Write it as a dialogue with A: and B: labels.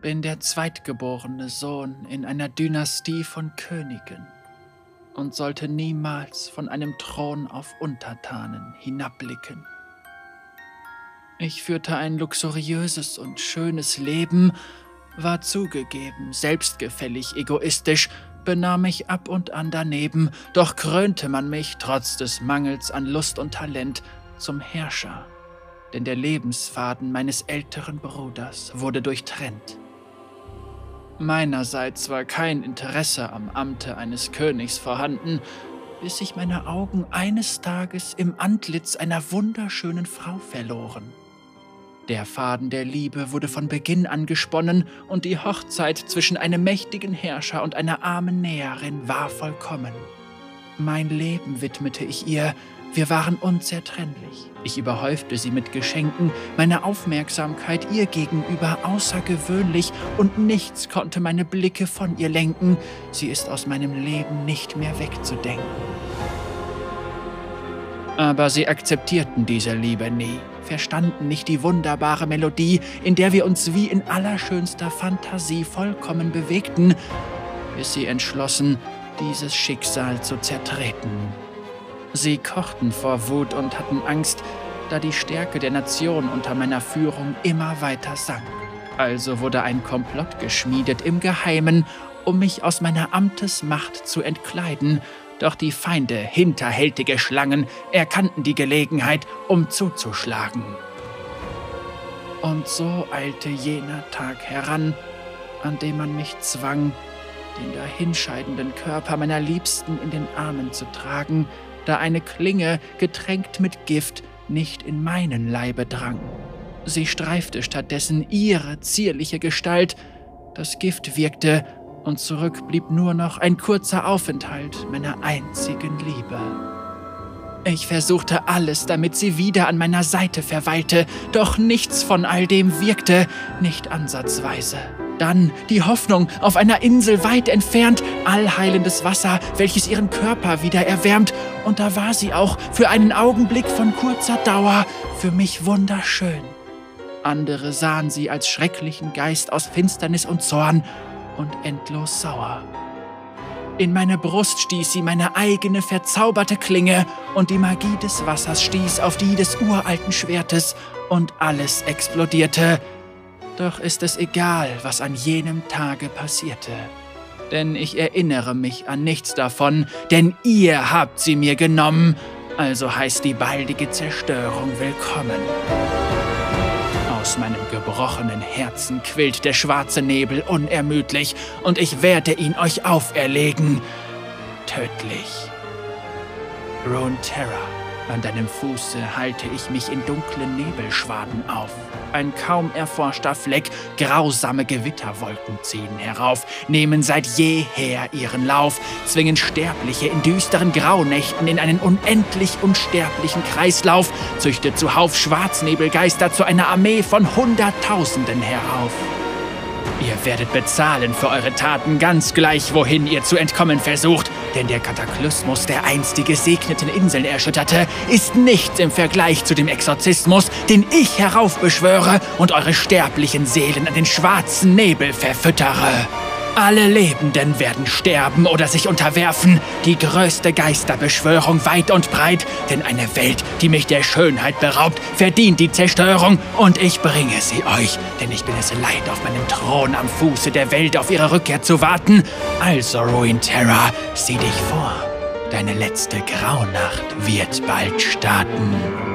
A: bin der zweitgeborene Sohn in einer Dynastie von Königen und sollte niemals von einem Thron auf Untertanen hinabblicken. Ich führte ein luxuriöses und schönes Leben, war zugegeben selbstgefällig egoistisch, benahm mich ab und an daneben, doch krönte man mich trotz des Mangels an Lust und Talent zum Herrscher, denn der Lebensfaden meines älteren Bruders wurde durchtrennt. Meinerseits war kein Interesse am Amte eines Königs vorhanden, bis sich meine Augen eines Tages im Antlitz einer wunderschönen Frau verloren. Der Faden der Liebe wurde von Beginn an gesponnen und die Hochzeit zwischen einem mächtigen Herrscher und einer armen Näherin war vollkommen. Mein Leben widmete ich ihr, wir waren unzertrennlich. Ich überhäufte sie mit Geschenken, meine Aufmerksamkeit ihr gegenüber außergewöhnlich und nichts konnte meine Blicke von ihr lenken. Sie ist aus meinem Leben nicht mehr wegzudenken. Aber sie akzeptierten diese Liebe nie, verstanden nicht die wunderbare Melodie, in der wir uns wie in allerschönster Fantasie vollkommen bewegten, bis sie entschlossen, dieses Schicksal zu zertreten. Sie kochten vor Wut und hatten Angst, da die Stärke der Nation unter meiner Führung immer weiter sank. Also wurde ein Komplott geschmiedet im Geheimen, um mich aus meiner Amtesmacht zu entkleiden, doch die Feinde, hinterhältige Schlangen, erkannten die Gelegenheit, um zuzuschlagen. Und so eilte jener Tag heran, an dem man mich zwang, den dahinscheidenden Körper meiner Liebsten in den Armen zu tragen, da eine Klinge, getränkt mit Gift, nicht in meinen Leibe drang. Sie streifte stattdessen ihre zierliche Gestalt, das Gift wirkte, und zurück blieb nur noch ein kurzer Aufenthalt meiner einzigen Liebe. Ich versuchte alles, damit sie wieder an meiner Seite verweilte, doch nichts von all dem wirkte, nicht ansatzweise. Dann die Hoffnung auf einer Insel weit entfernt, allheilendes Wasser, welches ihren Körper wieder erwärmt, und da war sie auch für einen Augenblick von kurzer Dauer für mich wunderschön. Andere sahen sie als schrecklichen Geist aus Finsternis und Zorn und endlos sauer. In meine Brust stieß sie meine eigene verzauberte Klinge, und die Magie des Wassers stieß auf die des uralten Schwertes, und alles explodierte, doch ist es egal, was an jenem Tage passierte. Denn ich erinnere mich an nichts davon, denn ihr habt sie mir genommen, also heißt die baldige Zerstörung willkommen. Aus meinem gebrochenen Herzen quillt der schwarze Nebel unermüdlich, und ich werde ihn euch auferlegen. Tödlich. Rune Terror. An deinem Fuße halte ich mich in dunklen Nebelschwaden auf. Ein kaum erforschter Fleck, grausame Gewitterwolken ziehen herauf, nehmen seit jeher ihren Lauf, zwingen Sterbliche in düsteren Graunächten in einen unendlich unsterblichen Kreislauf, züchtet zuhauf Schwarznebelgeister zu einer Armee von Hunderttausenden herauf. Ihr werdet bezahlen für eure Taten ganz gleich, wohin ihr zu entkommen versucht, denn der Kataklysmus, der einst die gesegneten Inseln erschütterte, ist nichts im Vergleich zu dem Exorzismus, den ich heraufbeschwöre und eure sterblichen Seelen an den schwarzen Nebel verfüttere. Alle Lebenden werden sterben oder sich unterwerfen. Die größte Geisterbeschwörung weit und breit. Denn eine Welt, die mich der Schönheit beraubt, verdient die Zerstörung. Und ich bringe sie euch. Denn ich bin es leid, auf meinem Thron am Fuße der Welt auf ihre Rückkehr zu warten. Also, Ruin Terra, sieh dich vor. Deine letzte Graunacht wird bald starten.